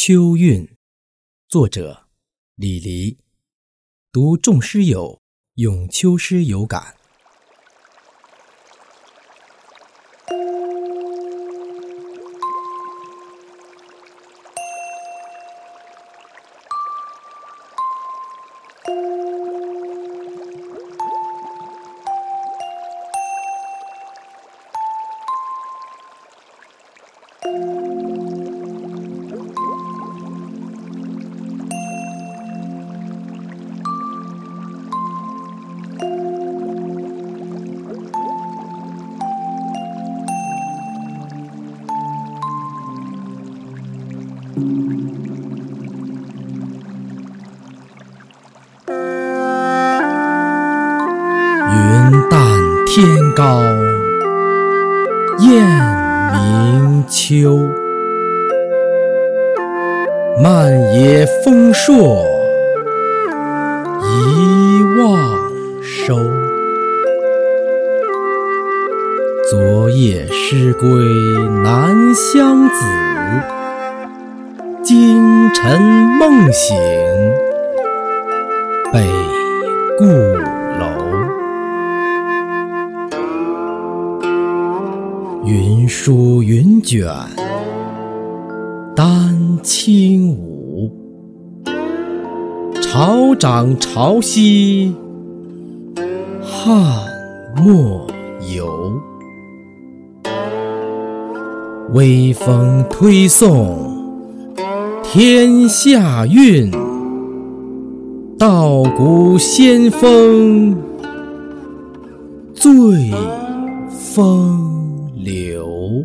秋韵，作者李黎。读众诗友咏秋诗有感。云淡天高雁鸣秋，漫野风朔一望收。昨夜诗归南乡子，今晨梦醒北固楼。云舒云卷丹青舞，潮涨潮汐汉莫游。微风推送天下韵，道古仙风醉风流。